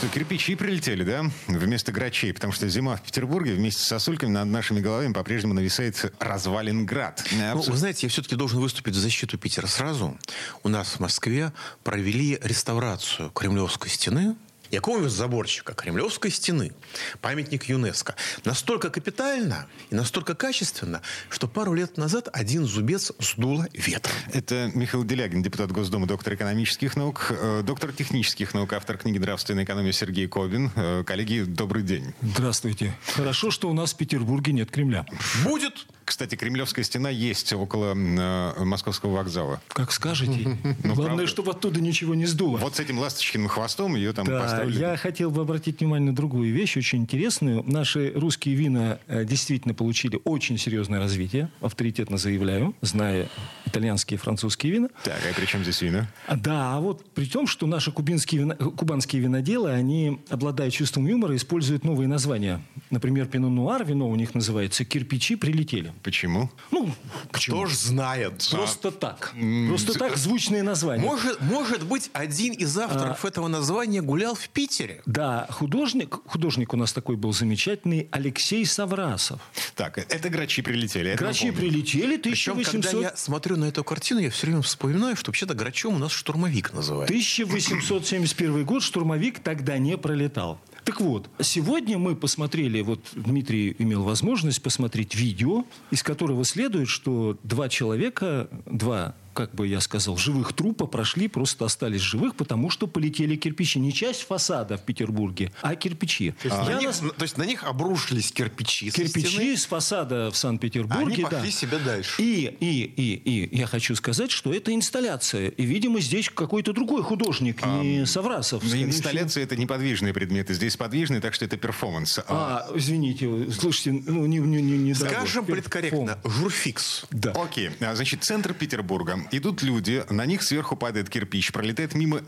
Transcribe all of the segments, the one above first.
Что, кирпичи прилетели, да? Вместо грачей, потому что зима в Петербурге вместе с сосульками над нашими головами по-прежнему нависает развалинград. Ну, вы знаете, я все-таки должен выступить в защиту Питера сразу. У нас в Москве провели реставрацию Кремлевской стены. Якова заборчика Кремлевской стены, памятник ЮНЕСКо. Настолько капитально и настолько качественно, что пару лет назад один зубец сдуло ветром. Это Михаил Делягин, депутат Госдумы, доктор экономических наук, э, доктор технических наук, автор книги «Нравственная экономия» Сергей Кобин. Э, коллеги, добрый день. Здравствуйте. Хорошо, что у нас в Петербурге нет Кремля. Будет Кстати, Кремлевская стена есть около э, Московского вокзала. Как скажете. Главное, правда. чтобы оттуда ничего не сдуло. Вот с этим ласточкиным хвостом ее там Да, поставили. я хотел бы обратить внимание на другую вещь, очень интересную. Наши русские вина э, действительно получили очень серьезное развитие, авторитетно заявляю, зная итальянские и французские вина. Так, а при чем здесь вина? А, Да, а вот при том, что наши кубинские э, кубанские виноделы, они, обладая чувством юмора, используют новые названия. Например, пино-нуар, вино у них называется «Кирпичи прилетели». Почему? Ну, Кто ж знает. просто так. Просто так звучные названия. Может, может быть, один из авторов этого названия гулял в Питере. Да, художник, художник у нас такой был замечательный, Алексей Саврасов. Так, это грачи прилетели. Грачи прилетели, Причем, 1800... когда я смотрю на эту картину, я все время вспоминаю, что вообще-то Грачом у нас штурмовик называют. 1871 год штурмовик тогда не пролетал. Так вот, сегодня мы посмотрели, вот Дмитрий имел возможность посмотреть видео, из которого следует, что два человека, два, как бы я сказал, живых трупа прошли, просто остались живых, потому что полетели кирпичи. Не часть фасада в Петербурге, а кирпичи. То есть, Я на них, нас- то есть на них обрушились кирпичи. со Кирпичи стены, с фасада в Санкт-Петербурге. а они да. пошли себе дальше. И, и, и, и я хочу сказать, что это инсталляция. И, видимо, здесь какой-то другой художник, не Саврасов. Всего. Инсталляция это не подвижные предметы, здесь подвижные, так что это перформанс. А, А, извините, слушайте, ну, не, не, не, не Скажем политкорректно, журфикс. Да. Окей, а, значит, центр Петербурга. Идут люди, на них сверху падает кирпич, пролетает мимо,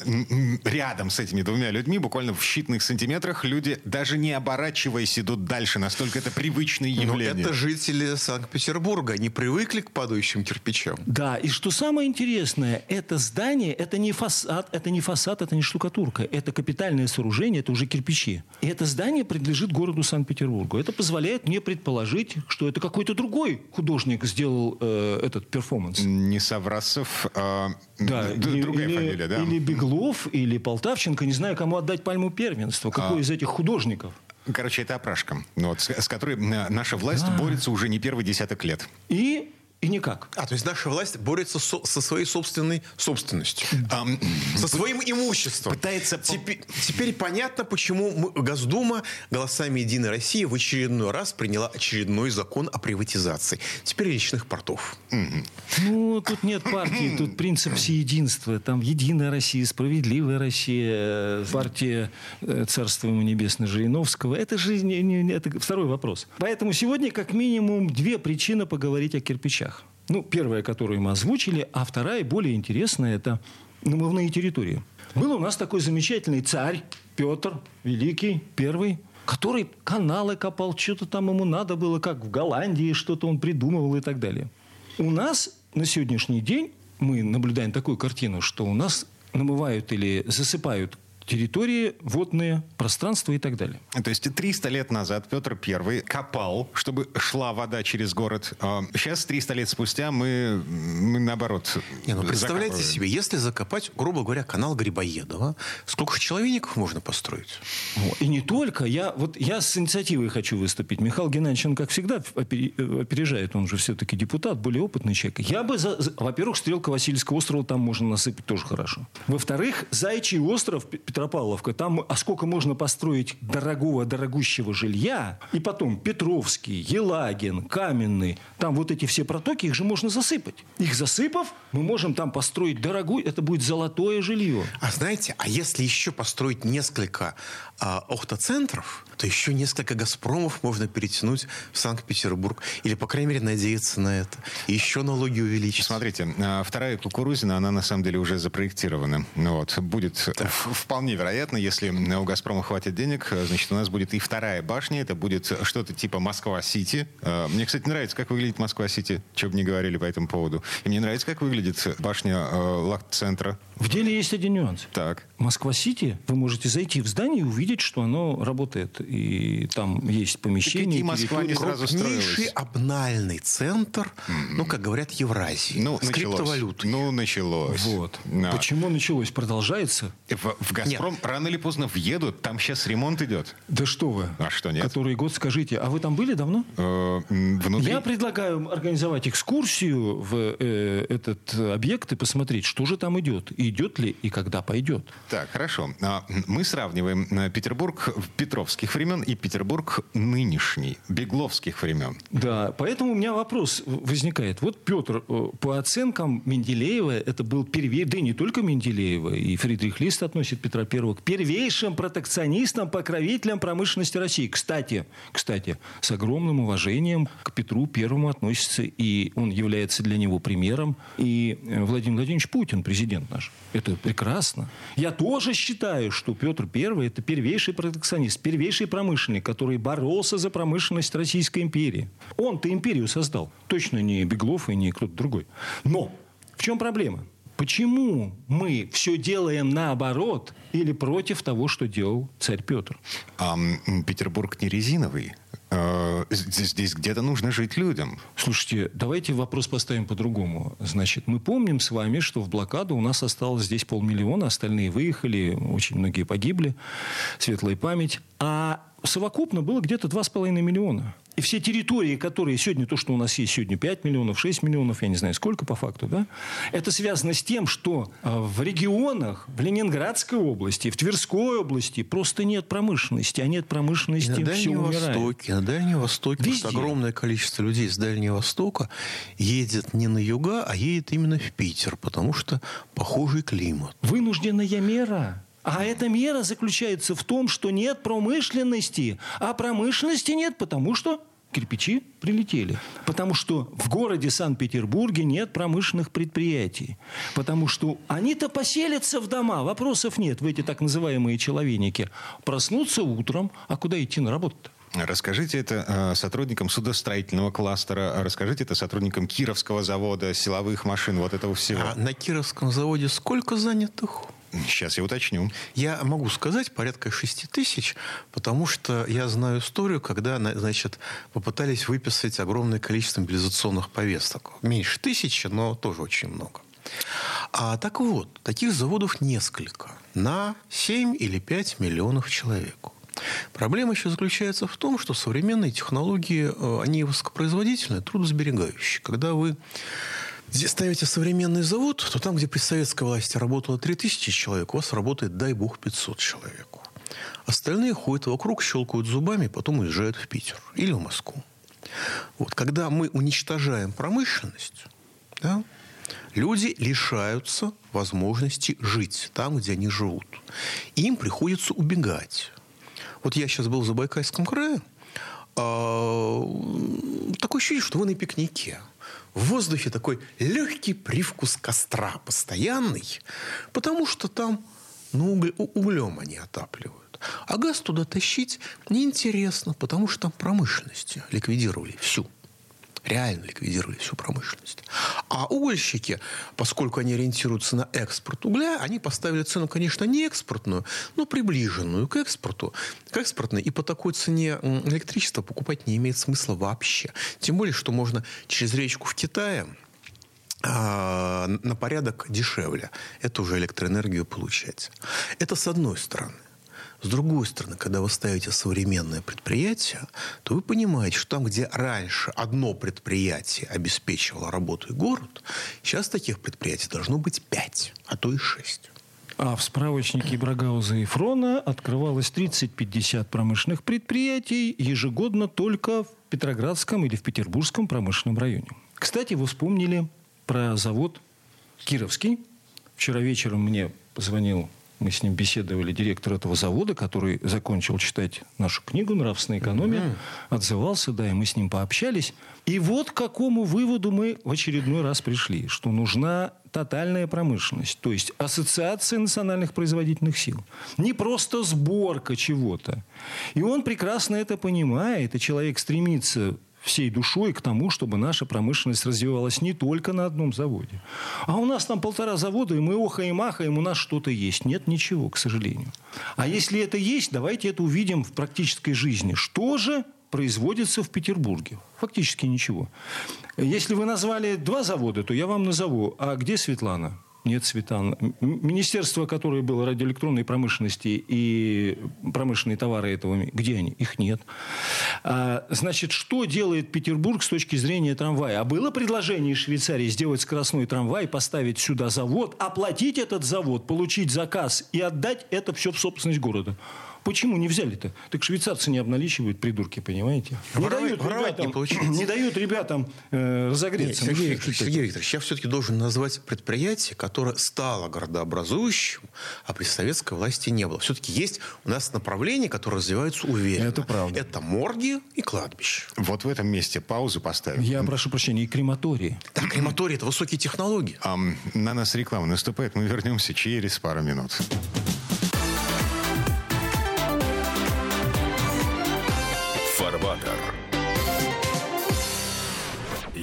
рядом с этими двумя людьми, буквально в считанных сантиметрах, люди, даже не оборачиваясь, идут дальше. Настолько это привычное Но явление. это жители Санкт-Петербурга. Они привыкли к падающим кирпичам. Да, и что самое интересное, это здание, это не фасад, это не фасад, это не штукатурка, это капитальное сооружение, это уже кирпичи. И это здание принадлежит городу Санкт-Петербургу. Это позволяет мне предположить, что это какой-то другой художник сделал э, этот перформанс. Не Саврасов, а, Да, другая или- фамилия, да? или Беглов, или Полтавченко, не знаю, кому отдать пальму первенства. Какой А. из этих художников? Короче, это опрашка, вот, с, с которой э, наша власть борется уже не первый десяток лет. И, и никак. А, то есть наша власть борется со, со своей собственной собственностью. Ам, Со своим имуществом. Пытается Теперь, теперь понятно, почему мы- Госдума голосами Единой России в очередной раз приняла очередной закон о приватизации. Теперь личных портов. Ну, тут нет партии, тут принцип всеединства. Там Единая Россия, Справедливая Россия, э, партия э, Царства ему небесное Жириновского. Это же не- не- не- это второй вопрос. Поэтому сегодня как минимум две причины поговорить о кирпичах. Ну, первая, которую мы озвучили, а вторая, более интересная, это намывные территории. Был у нас такой замечательный царь Петр Великий, первый, который каналы копал, что-то там ему надо было, как в Голландии, что-то он придумывал и так далее. У нас на сегодняшний день мы наблюдаем такую картину, что у нас намывают или засыпают территории, водные пространства и так далее. То есть 300 лет назад Петр I копал, чтобы шла вода через город. А Сейчас, 300 лет спустя, мы, мы наоборот Не, ну представляете закапываем. себе, если закопать, грубо говоря, канал Грибоедова, сколько человеников можно построить? И не только. Я, вот я с инициативой хочу выступить. Михаил Геннадьевич, он, как всегда, э, опережает. Он же все-таки депутат, более опытный человек. Я бы, за- во-первых, стрелка Васильевского острова там можно насыпать тоже хорошо. Во-вторых, Зайчий остров, Петропавловка, там, а сколько можно построить дорогого, дорогущего жилья, и потом Петровский, Елагин, Каменный, там вот эти все протоки, их же можно засыпать. Их засыпав, мы можем там построить дорогую, это будет золотое жилье. А знаете, а если еще построить несколько а, охтоцентров, то еще несколько «Газпромов» можно перетянуть в Санкт-Петербург. Или, по крайней мере, надеяться на это. И еще налоги увеличить. Смотрите, а, вторая Кукурузина, она на самом деле уже запроектирована. Ну вот, будет да. вполне вероятно, если у «Газпрома» хватит денег, значит, у нас будет и вторая башня. Это будет что-то типа Москва-Сити. А, мне, кстати, нравится, как выглядит Москва-Сити, что бы ни говорили по этому поводу. И мне нравится, как выглядит башня э, Лахт-центра. В деле есть один нюанс. Так. Москва-Сити, вы можете зайти в здание и увидеть, что оно работает. И там есть помещение. И Москва не сразу строилась. обнальный центр, ну, как говорят, Евразии. Ну, с криптовалютой. Ну, началось. Вот. Да. Почему началось? Продолжается? В, в «Газпром» нет. рано или поздно въедут. Там сейчас ремонт идет. Да что вы. А что нет? Который год, скажите. А вы там были давно? Э, внутри... Я предлагаю организовать экскурсию в э, этот объект и посмотреть, что же там идет. Идет ли и когда пойдет. Так, хорошо. А, мы сравниваем э, Петербург Петровских времен и Петербург нынешний, Бегловских времен. Да, поэтому у меня вопрос возникает. Вот Петр, э, по оценкам Менделеева, это был первый, да и не только Менделеева, и Фридрих Лист относит Петра Первого к первейшим протекционистам, покровителям промышленности России. Кстати, кстати, с огромным уважением к Петру Первому относится, и он является для него примером, и э, Владимир Владимирович Путин, президент наш. Это прекрасно. Я тоже считаю, что Петр I – это первейший протекционист, первейший промышленник, который боролся за промышленность Российской империи. Он-то империю создал. Точно не Беглов и не кто-то другой. Но в чем проблема? Почему мы все делаем наоборот или против того, что делал царь Петр? А Петербург не резиновый. Здесь, здесь где-то нужно жить людям. Слушайте, давайте вопрос поставим по-другому. Значит, мы помним с вами, что в блокаду у нас осталось здесь полмиллиона, остальные выехали, очень многие погибли, светлая память. А совокупно было где-то 2,5 миллиона. И все территории, которые сегодня, то, что у нас есть сегодня 5 миллионов, 6 миллионов, я не знаю сколько по факту, да, это связано с тем, что а, в регионах, в Ленинградской области, в Тверской области просто нет промышленности, а нет промышленности, на Дальнем все Востоке, на Дальнем Востоке Везде. огромное количество людей с Дальнего Востока едет не на юга, а едет именно в Питер, потому что похожий климат. Вынужденная мера. А эта мера заключается в том, что нет промышленности. А промышленности нет, потому что кирпичи прилетели. Потому что в городе Санкт-Петербурге нет промышленных предприятий. Потому что они-то поселятся в дома, вопросов нет в эти так называемые человеники. Проснуться утром, а куда идти на работу-то? Расскажите это э, сотрудникам судостроительного кластера, расскажите это сотрудникам Кировского завода, силовых машин, вот этого всего. А на Кировском заводе сколько занятых? Сейчас я уточню. Я могу сказать порядка 6 тысяч, потому что я знаю историю, когда значит, попытались выписать огромное количество мобилизационных повесток. Меньше тысячи, но тоже очень много. А так вот, таких заводов несколько. На 7 или 5 миллионов человек. Проблема еще заключается в том, что современные технологии, э, они высокопроизводительные, трудосберегающие. Когда вы Здесь ставите современный завод, то там, где при советской власти работало 3000 человек, у вас работает, дай бог, 500 человек. Остальные ходят вокруг, щелкают зубами, потом уезжают в Питер или в Москву. Вот, когда мы уничтожаем промышленность, да, люди лишаются возможности жить там, где они живут. Им приходится убегать. Вот я сейчас был в Забайкальском крае. А, такое ощущение, что вы на пикнике в воздухе такой легкий привкус костра постоянный, потому что там ну, уголь, углем они отапливают. А газ туда тащить неинтересно, потому что там промышленности ликвидировали всю реально ликвидировали всю промышленность. А угольщики, поскольку они ориентируются на экспорт угля, они поставили цену, конечно, не экспортную, но приближенную к экспорту, к экспортной. И по такой цене электричество покупать не имеет смысла вообще. Тем более, что можно через речку в Китае а, на порядок дешевле эту же электроэнергию получать. Это с одной стороны. С другой стороны, когда вы ставите современное предприятие, то вы понимаете, что там, где раньше одно предприятие обеспечивало работу и город, сейчас таких предприятий должно быть пять, а то и шесть. А в справочнике Брагауза и Фрона открывалось 30-50 промышленных предприятий ежегодно только в Петроградском или в Петербургском промышленном районе. Кстати, вы вспомнили про завод Кировский. Вчера вечером мне позвонил Мы с ним беседовали, директор этого завода, который закончил читать нашу книгу «Нравственная экономия», mm-hmm. отзывался, да, и мы с ним пообщались. И вот к какому выводу мы в очередной раз пришли, что нужна тотальная промышленность, то есть ассоциация национальных производительных сил. Не просто сборка чего-то. И он прекрасно это понимает, и человек стремится всей душой к тому, чтобы наша промышленность развивалась не только на одном заводе. А у нас там полтора завода, и мы охаем, ахаем, у нас что-то есть. Нет ничего, к сожалению. А если это есть, давайте это увидим в практической жизни. Что же производится в Петербурге? Фактически ничего. Если вы назвали два завода, то я вам назову. А где Светлана? Нет, Светлана. Министерство, которое было радиоэлектронной промышленности и промышленные товары этого, где они? Их нет. А, значит, что делает Петербург с точки зрения трамвая? А было предложение Швейцарии сделать скоростной трамвай, поставить сюда завод, оплатить этот завод, получить заказ и отдать это все в собственность города. Почему не взяли-то? Так швейцарцы не обналичивают, придурки, понимаете? Не воровать, дают ребятам, не, не дают ребятам э, разогреться. Нет, Сергей, Викторович, Сергей Викторович, я все-таки должен назвать предприятие, которое стало городообразующим, а при советской власти не было. Все-таки есть у нас направления, которые развиваются уверенно. Это правда. Это морги и кладбище. Вот в этом месте паузу поставим. Я прошу прощения, и крематории. Да, крематории – это высокие технологии. А, на нас реклама наступает. Мы вернемся через пару минут.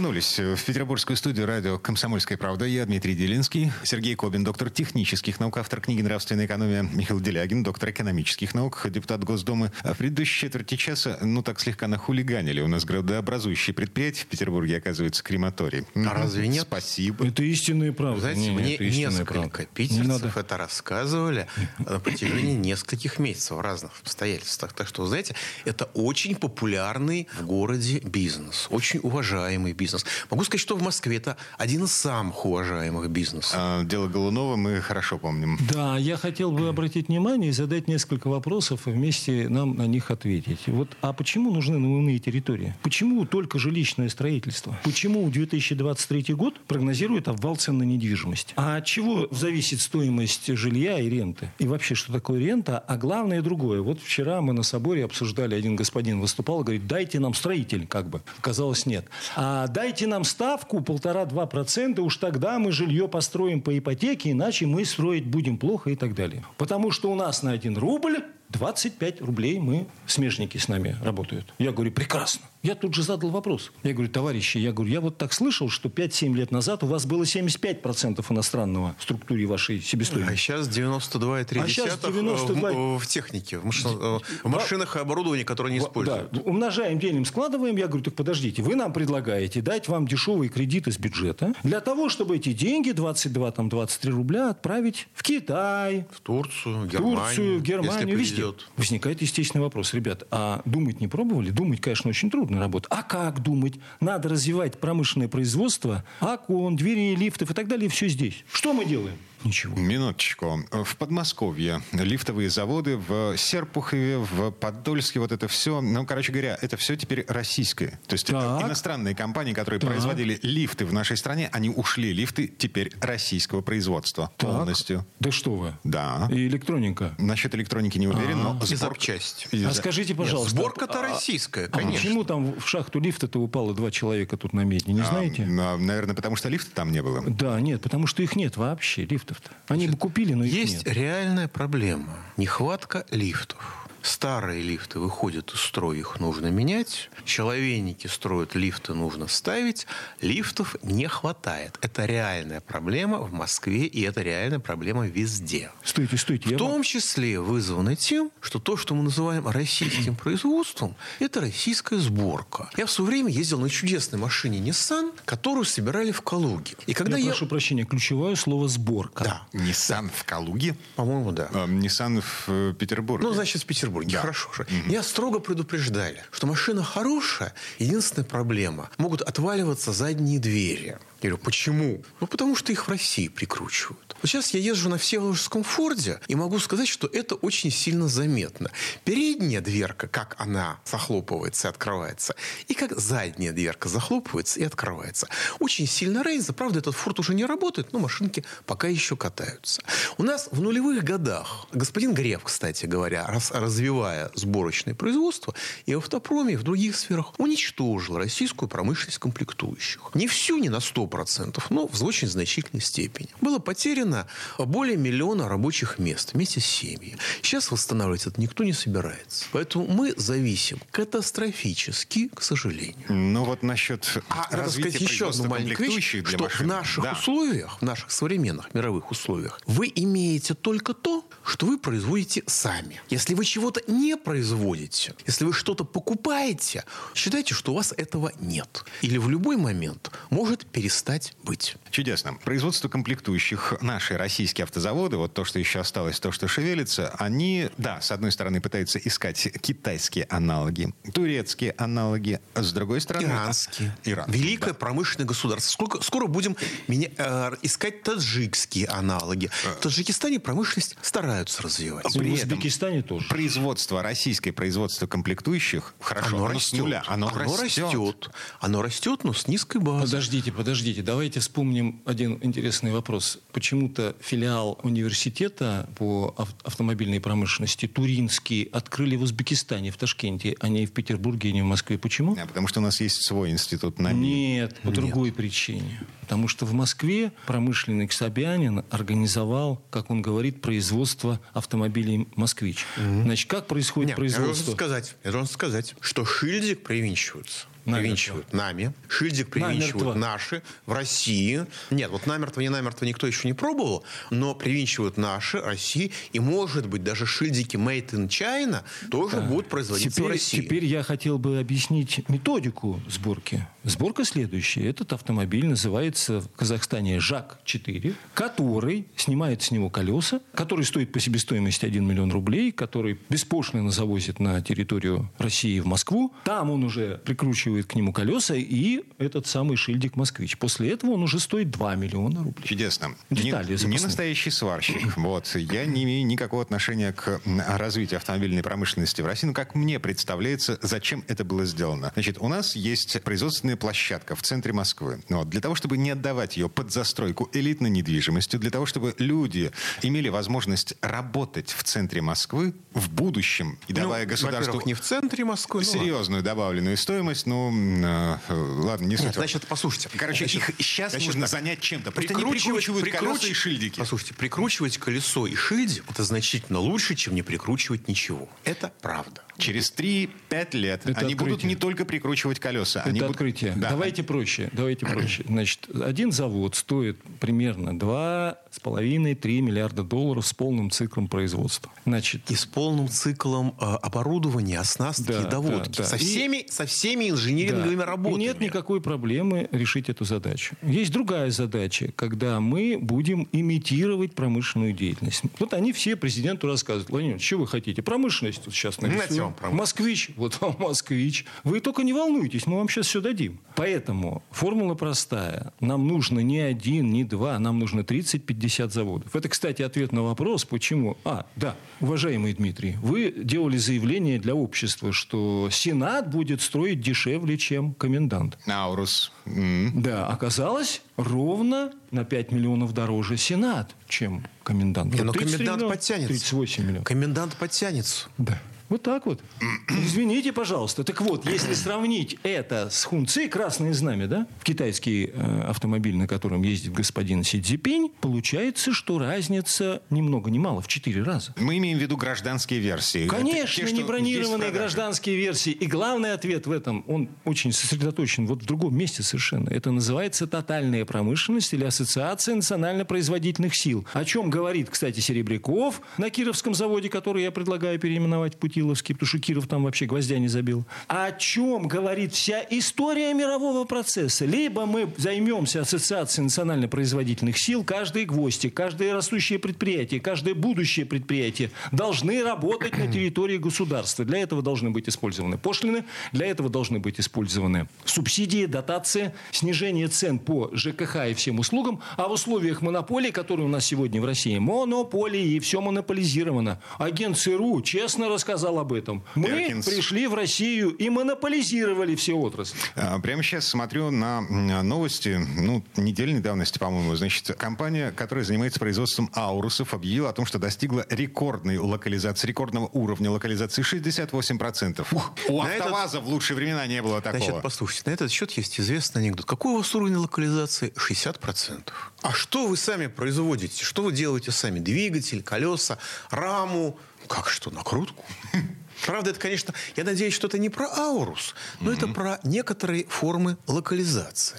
Вернулись в петербургскую студию радио «Комсомольская правда». Я Дмитрий Делинский, Сергей Кобин, доктор технических наук, автор книги «Нравственная экономия», Михаил Делягин, доктор экономических наук, депутат Госдумы. А в предыдущей четверти часа, ну так слегка нахулиганили. У нас градообразующее предприятие в Петербурге, оказывается, крематорий. А разве нет? Спасибо. Это истинная правда. Знаете, Не, мне несколько правда. питерцев Не надо. это рассказывали на протяжении нескольких месяцев в разных обстоятельствах. Так что, знаете, это очень популярный в городе бизнес, очень уважаемый бизнес. Могу сказать, что в Москве это один из самых уважаемых бизнесов. А, Дело Голунова мы хорошо помним. Да, я хотел бы обратить внимание и задать несколько вопросов, и вместе нам на них ответить. Вот, а почему нужны новые территории? Почему только жилищное строительство? Почему 2023 год прогнозирует обвал цен на недвижимость? А от чего зависит стоимость жилья и ренты? И вообще, что такое рента? А главное другое. Вот вчера мы на соборе обсуждали, один господин выступал и говорит, дайте нам строитель, как бы. Казалось, нет. А дайте нам ставку полтора-два процента, уж тогда мы жилье построим по ипотеке, иначе мы строить будем плохо и так далее. Потому что у нас на один рубль 25 рублей мы, смежники с нами работают. Я говорю, прекрасно. Я тут же задал вопрос. Я говорю, товарищи, я говорю, я вот так слышал, что 5-7 лет назад у вас было 75% иностранного в структуре вашей А себестоимости. сейчас 92,3 А сейчас 92. в, в технике, в, машин- в машинах и оборудовании, которое не Да, используют. умножаем, делим, складываем. Я говорю, так подождите, вы нам предлагаете дать вам дешевый кредит из бюджета для того, чтобы эти деньги, 22, там, 23 рубля, отправить в Китай, В Турцию, в Германию. Турцию, Германию, если везде. Возникает естественный вопрос. Ребят, а думать не пробовали? Думать, конечно, очень трудная работа. А как думать? Надо развивать промышленное производство, окон, дверей, лифтов и так далее. Все здесь. Что мы делаем? Ничего. Минуточку. В Подмосковье лифтовые заводы, в Серпухове, в Подольске, вот это все, ну, короче говоря, это все теперь российское. То есть это Так. иностранные компании, которые Так. производили лифты в нашей стране, они ушли, лифты теперь российского производства Так. полностью. Да что вы? Да. И электроника. Насчет электроники не уверен, но И сборка- запчасти. и А скажите, пожалуйста. Сборка-то а- российская, а конечно. почему там в шахту лифта-то упало два человека тут на медне? Не А, знаете? на- наверное, потому что лифта там не было. Да, нет, потому что их нет вообще, лифтов-то. Они бы купили, но их Есть нет. реальная проблема. Нехватка лифтов. Старые лифты выходят из строя, их нужно менять. Человейники строят лифты, нужно ставить. Лифтов не хватает. Это реальная проблема в Москве, и это реальная проблема везде. Стойте, стойте. В том числе вызвано тем, что то, что мы называем российским производством, это российская сборка. Я в свое время ездил на чудесной машине Nissan, которую собирали в Калуге. И когда я я... прошу прощения, ключевое слово «сборка». Да, Nissan в Калуге, по-моему, да. а, Nissan в э, Петербурге. Ну, значит, в Петербурге. Петербурге. Хорошо же. Меня строго предупреждали, что машина хорошая, единственная проблема. Могут отваливаться задние двери. Я говорю, почему? Ну, потому что их в России прикручивают. Вот сейчас я езжу на Всеволожском Форде и могу сказать, что это очень сильно заметно. Передняя дверка, как она захлопывается и открывается, и как задняя дверка захлопывается и открывается. Очень сильно разница. Правда, этот Форд уже не работает, но машинки пока еще катаются. У нас в нулевых годах господин Греф, кстати говоря, раз, развивая сборочное производство и в автопроме, и в других сферах, уничтожил российскую промышленность комплектующих. Не всю, не на 100 100%, но в очень значительной степени. Было потеряно более миллиона рабочих мест вместе с семьей. Сейчас восстанавливать это никто не собирается. Поэтому мы зависим катастрофически, к сожалению. Ну вот насчет а, развития сказать, еще одну маленькую вещь, что машин. в наших да. условиях, в наших современных мировых условиях, вы имеете только то, что вы производите сами. Если вы чего-то не производите, если вы что-то покупаете, считайте, что у вас этого нет. Или в любой момент может перестать быть. Чудесно. Производство комплектующих, наши российские автозаводы, вот то, что еще осталось, то, что шевелится, они, да, с одной стороны пытаются искать китайские аналоги, турецкие аналоги, а с другой стороны... Иранские. Иранские Великое да. промышленное государство. Сколько, скоро будем меня, э, искать таджикские аналоги. Э. В Таджикистане промышленность стараются развивать. При в Узбекистане тоже. Производство, российское производство комплектующих, хорошо, оно растет. Нуля, оно, оно растет. растет. Оно растет, но с низкой базой. Подождите, подождите давайте вспомним один интересный вопрос. Почему-то филиал университета по автомобильной промышленности Туринский открыли в Узбекистане, в Ташкенте, а не в Петербурге, а не в Москве. Почему? А, потому что у нас есть свой институт НАМИ. Нет, по Нет. другой причине. Потому что в Москве промышленник Собянин организовал, как он говорит, производство автомобилей «Москвич». Угу. Значит, как происходит Нет, производство? Я должен сказать, я должен сказать, что шильдик привинчивается привинчивают нами. Шильдик привинчивают намертво. наши в России. Нет, вот намертво, не намертво никто еще не пробовал, но привинчивают наши, России. И, может быть, даже шильдики Made in China тоже да. будут производиться теперь, в России. Теперь я хотел бы объяснить методику сборки. Сборка следующая. Этот автомобиль называется в Казахстане ЖАК-4, который снимает с него колеса, который стоит по себестоимости 1 миллион рублей, который беспошлино завозит на территорию России в Москву. Там он уже прикручивает прикручивает к нему колеса и этот самый шильдик «Москвич». После этого он уже стоит 2 миллиона рублей. Чудесно. Детали не, не настоящий сварщик. Вот. Я не имею никакого отношения к развитию автомобильной промышленности в России. Но как мне представляется, зачем это было сделано? Значит, у нас есть производственная площадка в центре Москвы. Вот. Для того, чтобы не отдавать ее под застройку элитной недвижимостью, для того, чтобы люди имели возможность работать в центре Москвы в будущем и ну, давая государству... не в центре Москвы. Серьезную добавленную стоимость, ну, ну, ладно, не суть. Значит, послушайте. Короче, значит, их сейчас значит, нужно занять чем-то. Прикручивать, не прикручивают колеса и шильдики. Послушайте, прикручивать колесо и шильдик это значительно лучше, чем не прикручивать ничего. Это правда. Через 3-5 лет это они открытие. будут не только прикручивать колеса. Это они открытие. Будут... Да. Давайте проще. Давайте проще. Значит, один завод стоит примерно 2,5-3 миллиарда долларов с полным циклом производства. Значит, и с полным циклом э, оборудования, оснастки да, и доводки. Да, да. Со, всеми, и... со всеми инжиниринговыми да. работами. Нет никакой проблемы решить эту задачу. Есть другая задача, когда мы будем имитировать промышленную деятельность. Вот они все президенту рассказывают. Владимир, что вы хотите? Промышленность тут сейчас нарисуем вам Москвич, вот вам москвич. Вы только не волнуйтесь, мы вам сейчас все дадим. Поэтому формула простая. Нам нужно не один, не два, нам нужно 30-50 заводов. Это, кстати, ответ на вопрос, почему. А, да, уважаемый Дмитрий, вы делали заявление для общества, что Сенат будет строить дешевле, чем комендант. Наурус. Mm. Да, оказалось ровно на 5 миллионов дороже Сенат, чем комендант. Не, но комендант миллионов, подтянется. 38 миллионов. Комендант подтянется. Да. Вот так вот. Извините, пожалуйста. Так вот, если сравнить это с Хунци, красное знамя, да, китайский э, автомобиль, на котором ездит господин Си Цзипинь, получается, что разница ни много ни мало, в четыре раза. Мы имеем в виду гражданские версии. Конечно, те, не бронированные гражданские версии. И главный ответ в этом, он очень сосредоточен вот в другом месте совершенно. Это называется тотальная промышленность или ассоциация национально-производительных сил. О чем говорит, кстати, Серебряков на Кировском заводе, который я предлагаю переименовать в пути Кирилловский, потому что Киров там вообще гвоздя не забил. О чем говорит вся история мирового процесса? Либо мы займемся ассоциацией национально-производительных сил, каждый гвоздик, каждое растущее предприятие, каждое будущее предприятие должны работать на территории государства. Для этого должны быть использованы пошлины, для этого должны быть использованы субсидии, дотации, снижение цен по ЖКХ и всем услугам, а в условиях монополии, которые у нас сегодня в России, монополии, и все монополизировано. Агент ЦРУ честно рассказал об этом. Мы Перкинс. пришли в Россию и монополизировали все отрасли. А, Прямо сейчас смотрю на новости, ну, недельной давности, по-моему. Значит, компания, которая занимается производством аурусов, объявила о том, что достигла рекордной локализации, рекордного уровня локализации 68%. У на этот- АвтоВАЗа в лучшие времена не было такого. Значит, послушайте, на этот счет есть известный анекдот. Какой у вас уровень локализации? 60%. А что вы сами производите? Что вы делаете сами? Двигатель, колеса, раму? Как что, накрутку? Правда, это, конечно, я надеюсь, что это не про аурус, но это про некоторые формы локализации.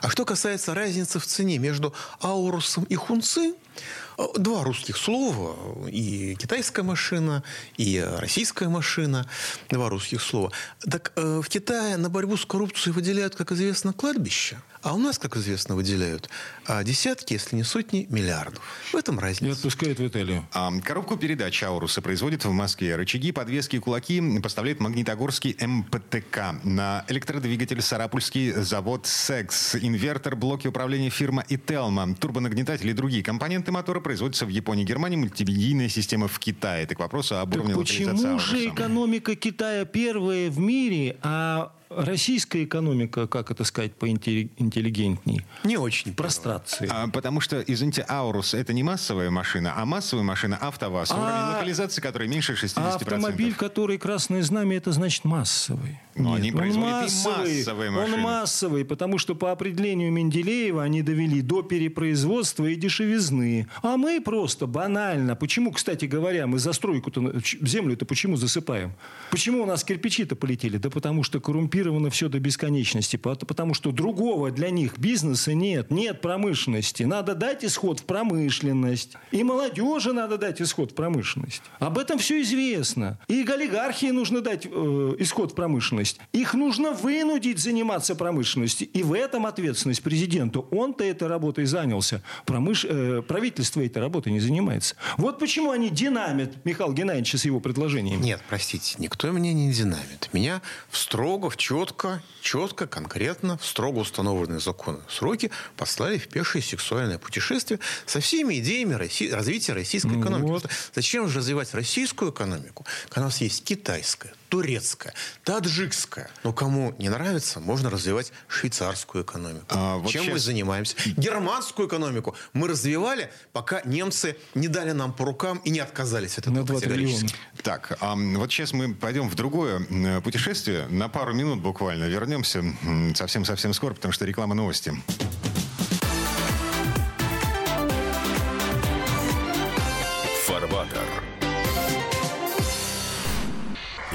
А что касается разницы в цене между аурусом и хунци, э, два русских слова, и китайская машина, и российская машина, два русских слова. Так э, в Китае на борьбу с коррупцией выделяют, как известно, кладбище, а у нас, как известно, выделяют а, десятки, если не сотни миллиардов. В этом И разница. отпускают в Италию. А, Коробку передач Ауруса производит в Москве. Рычаги, подвески и кулаки поставляет Магнитогорский МПТК. На электродвигатель Сарапульский завод «Секс». Инвертор, блоки управления фирма «Ителма». Турбонагнетатели и другие компоненты мотора производятся в Японии, Германии. Мультимедийная система в Китае. Это к вопросу об Так уровне почему же экономика Китая первая в мире, а российская экономика, как это сказать поинтеллигентней, Не очень. прострации? А, потому что, извините, Аурус это не массовая машина, а массовая машина АвтоВАЗ. А- Уровень локализации, который меньше 60%. А автомобиль, который красное знамя, это значит массовый. Но они он производят и массовый. массовые Он машины. массовый, потому что по определению Менделеева они довели до перепроизводства и дешевизны. А мы просто банально. Почему, кстати говоря, мы застройку-то, землю-то почему засыпаем? Почему у нас кирпичи-то полетели? Да потому что коррумпировано все до бесконечности. Пот- Потому что другого для них бизнеса нет. Нет промышленности. Надо дать исход в промышленность. И молодежи надо дать исход в промышленность. Об этом все известно. И олигархии нужно дать э, исход в промышленность. Их нужно вынудить заниматься промышленностью. И в этом ответственность президенту. Он-то этой работой занялся. Промыш... э, правительство этой работой не занимается. Вот почему они динамят Михаила Геннадьевича с его предложениями. Нет, простите, никто меня не динамит. Меня строго, в четко, четко, конкретно, строго установленные законы сроки послали в пешее сексуальное путешествие со всеми идеями Росси- развития российской экономики. вот. Зачем же развивать российскую экономику, когда у нас есть китайская, турецкая, таджикская. Но кому не нравится, можно развивать швейцарскую экономику. А, вот Чем мы занимаемся? Германскую экономику мы развивали, пока немцы не дали нам по рукам и не отказались от На этого 2 категорически. триллиона. Так, ам, вот сейчас мы пойдем в другое путешествие. На пару минут буквально вернемся совсем-совсем скоро, потому что реклама новости.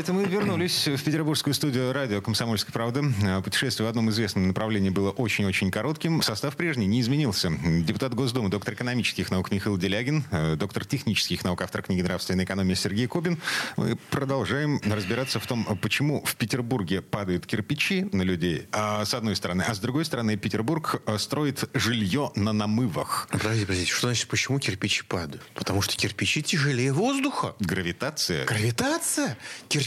Это мы вернулись в петербургскую студию радио «Комсомольская правда». А, Путешествие в одном известном направлении было очень-очень коротким. Состав прежний не изменился. Депутат Госдумы, доктор экономических наук Михаил Делягин, э, доктор технических наук, автор книги «Нравственная экономия» Сергей Кобин. Мы продолжаем разбираться в том, почему в Петербурге падают кирпичи на людей, а, с одной стороны, а с другой стороны Петербург э, строит жилье на намывах. Подождите, подождите, что значит, почему кирпичи падают? Потому что кирпичи тяжелее воздуха. Гравитация. Гравитация.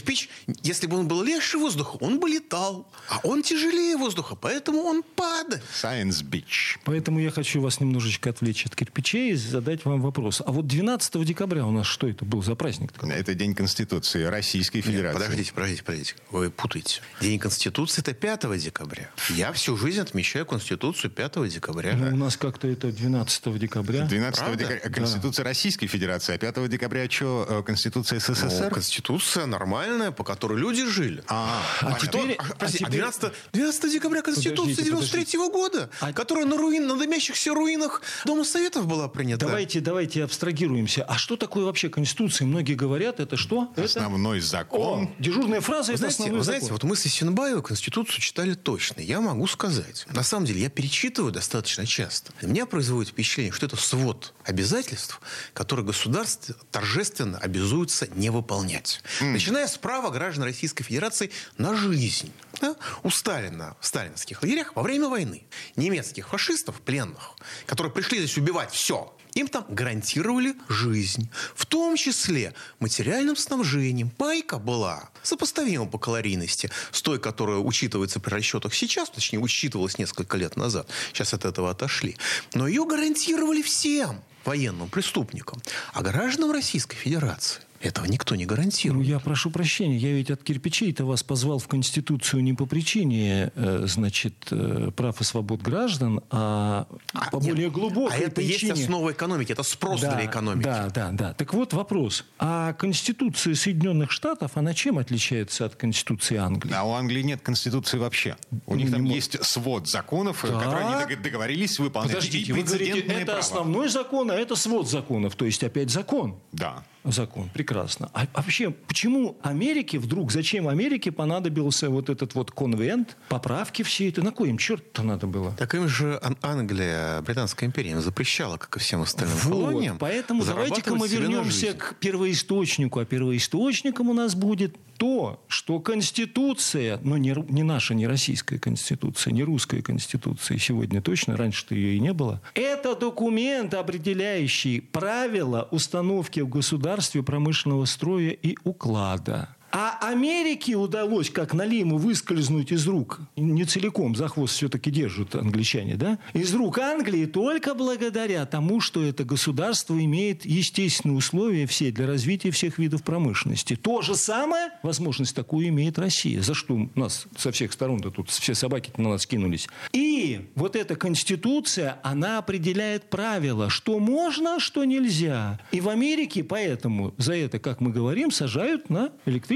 Кирпич, если бы он был легче воздуха, он бы летал. А он тяжелее воздуха, поэтому он падает. Science Beach. Поэтому я хочу вас немножечко отвлечь от кирпичей и задать вам вопрос. А вот 12 декабря у нас что это был за праздник? Это День Конституции Российской Нет, Федерации. подождите, подождите, подождите. Вы путаете. День Конституции это 5 декабря. Я всю жизнь отмечаю Конституцию 5 декабря. Ну, у нас как-то это 12 декабря. 12 Правда? декабря Конституция Российской Федерации, а 5 декабря что, Конституция Ну, СССР? Конституция нормальная, по которой люди жили. А, А, теперь, а прости, а теперь- 12, 12 декабря Конституция Подождите, 93 года, А- которая на, руин, на дымящихся руинах Дома Советов была принята. Давайте, давайте абстрагируемся. А что такое вообще Конституция? Многие говорят, это что? Это... Основной закон. О, дежурная фраза, Вы это знаете, основной вы знаете, закон. вот мы с Исенбаевой Конституцию читали точно. Я могу сказать. На самом деле, я перечитываю достаточно часто. И меня производит впечатление, что это свод обязательств, которые государство торжественно обязуется не выполнять. Начиная с права граждан Российской Федерации на жизнь. Да? У Сталина в сталинских лагерях во время войны немецких фашистов, пленных, которые пришли здесь убивать все, им там гарантировали жизнь. В том числе материальным снабжением. Пайка была сопоставима по калорийности с той, которая учитывается при расчетах сейчас, точнее, учитывалась несколько лет назад. Сейчас от этого отошли. Но ее гарантировали всем военным преступникам. А гражданам Российской Федерации этого никто не Ну, гарантирует. я прошу прощения, я ведь от кирпичей-то вас позвал в Конституцию не по причине, э, значит, э, прав и свобод граждан, а, по нет, более глубокой а это причине. есть основа экономики, это спрос да, для экономики. Да, да, да. Так вот вопрос. А Конституция Соединенных Штатов, она чем отличается от Конституции Англии? А у Англии нет конституции вообще. У них Не там мо- есть свод законов, Так. которые они дог- договорились выполнять. Подождите, И вы говорите, это право. основной закон, а это свод законов, то есть опять закон. Да. Закон, прекрасно. А вообще, почему Америке вдруг, зачем Америке понадобился вот этот вот конвент, поправки все это? На кой им черт-то надо было? Так им же Ан- Англия, Британская империя, им запрещала, как и всем остальным Вот, колониям, поэтому давайте-ка мы вернемся к первоисточнику. А первоисточником у нас будет то, что Конституция, но не, не наша, не российская Конституция, не русская Конституция, сегодня точно, раньше-то ее и не было, это документ, определяющий правила установки в государстве промышленного строя и уклада. А Америке удалось, как Налиму, выскользнуть из рук, не целиком, за хвост все-таки держат англичане, да? Из рук Англии только благодаря тому, что это государство имеет естественные условия все для развития всех видов промышленности. То же самое, возможность такую имеет Россия. За что нас со всех сторон-то тут все собаки на нас кинулись. И вот эта конституция, она определяет правила, что можно, что нельзя. И в Америке поэтому за это, как мы говорим, сажают на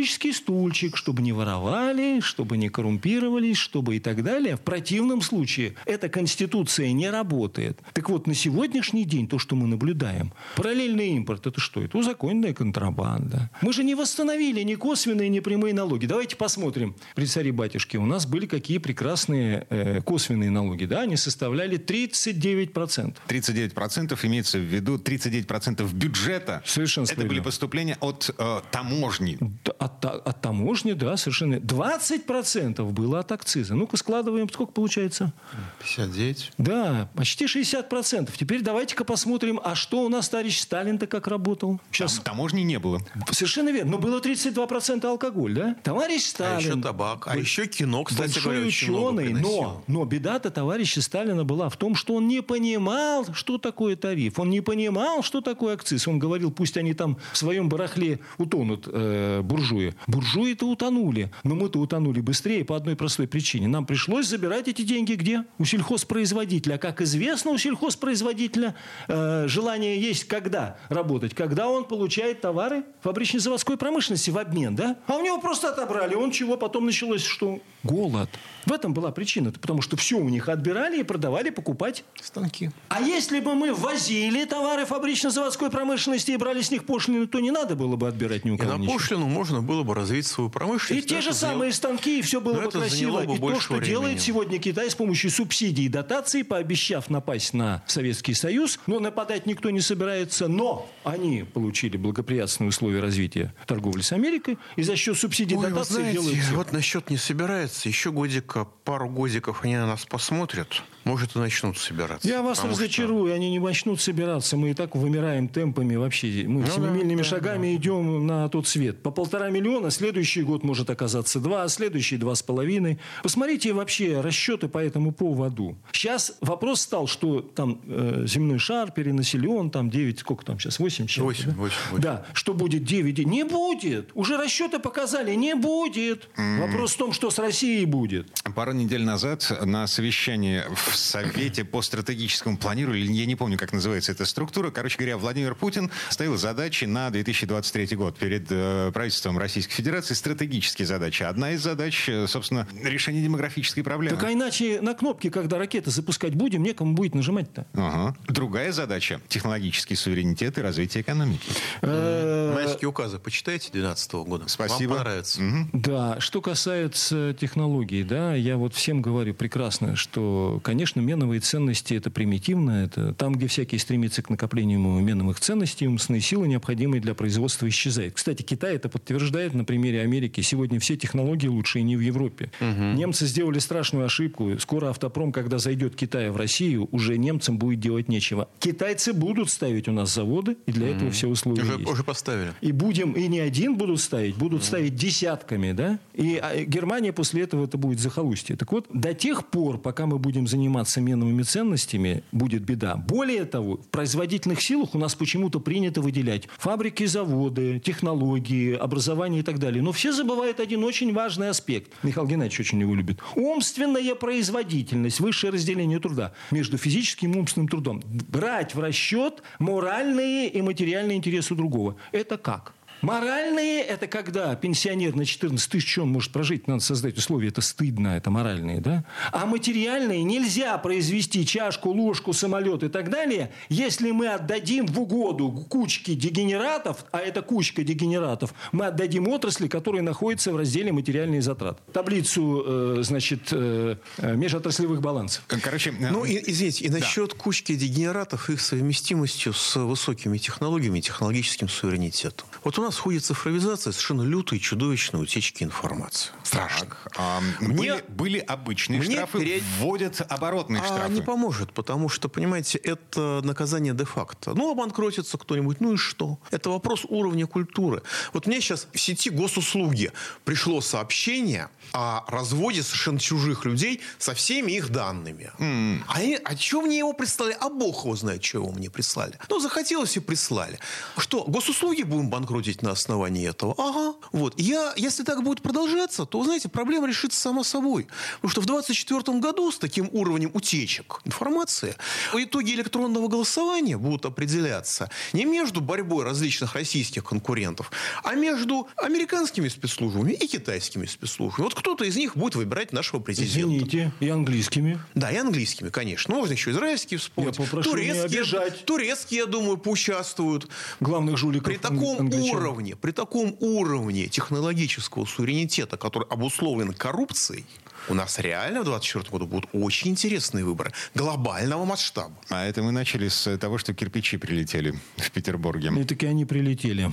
электрический стульчик, чтобы не воровали, чтобы не коррумпировались, чтобы и так далее. В противном случае эта конституция не работает. Так вот, на сегодняшний день то, что мы наблюдаем, параллельный импорт, это что? Это узаконенная контрабанда. Мы же не восстановили ни косвенные, ни прямые налоги. Давайте посмотрим, при царе батюшке, у нас были какие прекрасные э, косвенные налоги. Да? Они составляли 39%. 39% имеется в виду 39% бюджета. Совершенно Это были поступления от э, таможни. Д- От, та- от таможни, да, совершенно. 20% было от акциза. Ну-ка, складываем, сколько получается? 59. Да, почти 60%. Теперь давайте-ка посмотрим, а что у нас товарищ Сталин-то как работал? Сейчас. Там таможни не было. Совершенно верно. Но было 32% алкоголь, да? Товарищ А Сталин... еще табак, а еще кино, кстати большой говоря, ученый, но, но беда-то товарища Сталина была в том, что он не понимал, что такое тариф. Он не понимал, что такое акциз. Он говорил, пусть они там в своем барахле утонут, э, буржуи. Буржуи-то утонули. Но мы-то утонули быстрее по одной простой причине. Нам пришлось забирать эти деньги где? У сельхозпроизводителя. А как известно, у сельхозпроизводителя э, желание есть когда работать? Когда он получает товары фабрично-заводской промышленности в обмен, да? А у него просто отобрали. Он чего? Потом началось что? Голод. В этом была причина. Потому что все у них отбирали и продавали, покупать. Станки. А если бы мы возили товары фабрично-заводской промышленности и брали с них пошлины, то не надо было бы отбирать ни у И кого на ничего. пошлину можно было бы развить свою И промышленность. те но же самые станки, и все было но бы это красиво. бы И то, что времени. делает сегодня Китай с помощью субсидий и дотаций, пообещав напасть на Советский Союз, но нападать никто не собирается. Но они получили благоприятные условия развития торговли с Америкой, и за счет субсидий и дотаций знаете, делают всё. вот насчет не собирается. Еще годика, пару годиков они на нас посмотрят. Может, и начнут собираться. Я вас Потому что- разочарую, они не начнут собираться. Мы и так вымираем темпами вообще. Мы Ну да, семимильными да, шагами идем на тот свет. По полтора миллиона, следующий год может оказаться два, а следующий два с половиной. Посмотрите вообще расчеты по этому поводу. Сейчас вопрос стал, что там э, земной шар перенаселен, там 9, сколько там сейчас, 8 чем Восемь, восемь, восемь. Да, что будет 9, не будет. Уже расчеты показали, не будет. Вопрос в том, что с Россией будет. Пару недель назад на совещании в Совете по стратегическому планированию, я не помню, как называется эта структура. Короче говоря, Владимир Путин ставил задачи на 2023 год перед э, правительством Российской Федерации. Стратегические задачи. Одна из задач, э, собственно, решение демографической проблемы. Так а иначе на кнопки, когда ракеты запускать будем, некому будет нажимать-то. Ага. Другая задача – технологический суверенитет и развитие экономики. Э, Майские указы почитайте 2012 года. Спасибо. Вам понравится. Да, что касается технологий, да, я вот всем говорю прекрасно, что, конечно, меновые ценности это примитивно, это там, где всякие стремятся к накоплению меновых ценностей, умственные силы, необходимые для производства, исчезают. Кстати, Китай это подтверждает на примере Америки. Сегодня все технологии лучшие не в Европе. Немцы сделали страшную ошибку. Скоро автопром, когда зайдет Китай в Россию, уже немцам будет делать нечего. Китайцы будут ставить у нас заводы, и для этого все условия Уже, есть. уже поставили. И будем, и не один будут ставить, будут ставить десятками, да? И а, Германия после этого это будет захолустье. Так вот, до тех пор, пока мы будем заниматься меновыми ценностями, будет беда. Более того, в производительных силах у нас почему-то принято выделять фабрики, заводы, технологии, образование и так далее. Но все забывают один очень важный аспект. Михаил Геннадьевич очень его любит. Умственная производительность, высшее разделение труда между физическим и умственным трудом. Брать в расчет моральные и материальные интересы другого. Это как? Моральные – это когда пенсионер на 14 тысяч он может прожить, надо создать условия, это стыдно, это моральные, да? А материальные нельзя произвести чашку, ложку, самолет и так далее, если мы отдадим в угоду кучке дегенератов, а это кучка дегенератов, мы отдадим отрасли, которые находятся в разделе материальные затраты. Таблицу, э, значит, э, э, межотраслевых балансов. Короче, Ну, и, извините, и насчет кучки дегенератов, их совместимостью с высокими технологиями и технологическим суверенитетом. Вот у нас в ходе цифровизации совершенно лютые, чудовищные утечки информации. Страшно. так, а, Мне- были, были обычные мне штрафы, перед- вводят оборотные А штрафы. не поможет, потому что, понимаете, это наказание де-факто. Ну, обанкротится кто-нибудь, ну и что? Это вопрос уровня культуры. Вот мне сейчас в сети госуслуги пришло сообщение о разводе совершенно чужих людей со всеми их данными. А, они- а что мне его прислали? А бог его знает, что его мне прислали. Ну, захотелось и прислали. Что, госуслуги будем банкротить на основании этого? Ага. Вот. Я, если так будет продолжаться, то, знаете, проблема решится сама собой. Потому что в 2024 году с таким уровнем утечек информации итоги электронного голосования будут определяться не между борьбой различных российских конкурентов, а между американскими спецслужбами и китайскими спецслужбами. Вот кто-то из них будет выбирать нашего президента. Извините, и английскими. Да, и английскими, конечно. Ну, можно еще израильские вспомнить. Я попрошу не турецкие, обижать. турецкие, я думаю, поучаствуют. Главных жуликов При таком англичан. уровне, при таком уровне технологического суверенитета, который обусловлен коррупцией, у нас реально в 2024 году будут очень интересные выборы глобального масштаба. А это мы начали с того, что кирпичи прилетели в Петербурге. И таки они прилетели.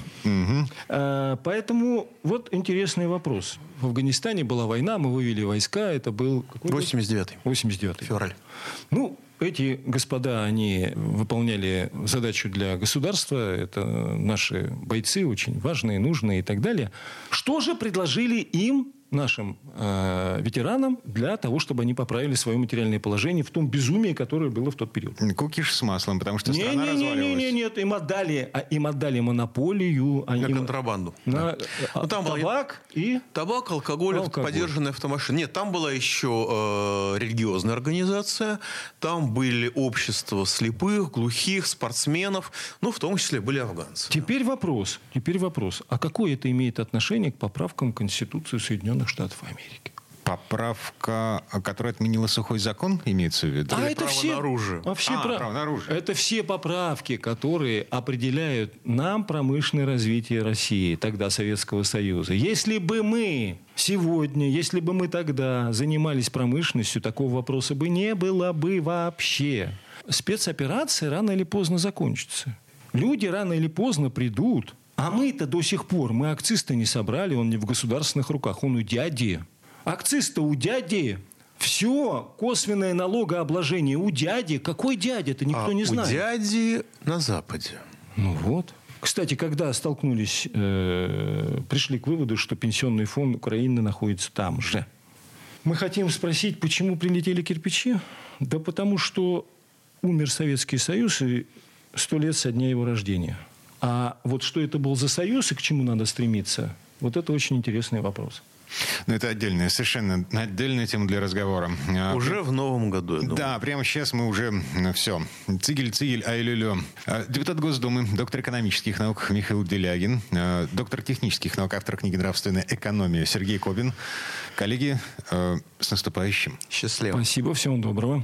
А, Поэтому вот интересный вопрос. В Афганистане была война, мы вывели войска, это был... какой год? 89 89 февраль. Ну, эти господа, они выполняли задачу для государства. Это наши бойцы, очень важные, нужные и так далее. Что же предложили им, нашим э, ветеранам, для того, чтобы они поправили свое материальное положение в том безумии, которое было в тот период? Кукиш с маслом, потому что страна Не, не, разваливалась. не, нет, им отдали, а им отдали монополию, а На им- контрабанду. на Ну, там табак и Табак, алкоголь, Алкоголь. подержанные автомашины. Нет, там была еще э, религиозная организация, там были общества слепых, глухих, спортсменов, ну, в том числе были афганцы. Теперь вопрос, теперь вопрос, а какое это имеет отношение к поправкам в Конституцию Соединенных Штатов Америки? Поправка, которая отменила сухой закон, имеется в виду? А Или это право все, на оружие. А все А, пра- право на оружие. Это все поправки, которые определяют нам промышленное развитие России, тогда Советского Союза. Если бы мы сегодня, если бы мы тогда занимались промышленностью, такого вопроса бы не было бы вообще. Спецоперация рано или поздно закончится. Люди рано или поздно придут. А мы-то до сих пор, мы акциз-то не собрали, он не в государственных руках, он у дяди. Акциз-то у дяди. Все, косвенное налогообложение у дяди. Какой дядя-то, никто А не у знает. дяди на Западе. Ну вот. Кстати, когда столкнулись, э, пришли к выводу, что пенсионный фонд Украины находится там же. Мы хотим спросить, почему прилетели кирпичи? Да потому что умер Советский Союз и сто лет со дня его рождения. А вот что это был за союз и к чему надо стремиться, вот это очень интересный вопрос. Ну, это отдельная, совершенно отдельная тема для разговора. А, Уже в новом году, я думаю. Да, прямо сейчас мы уже все. Цигель-цигель, ай-лю-лю. А, Депутат Госдумы, доктор экономических наук Михаил Делягин, а, доктор технических наук, автор книги «Нравственная экономия» Сергей Кобин. Коллеги, с наступающим. Счастливо. Спасибо, всего доброго.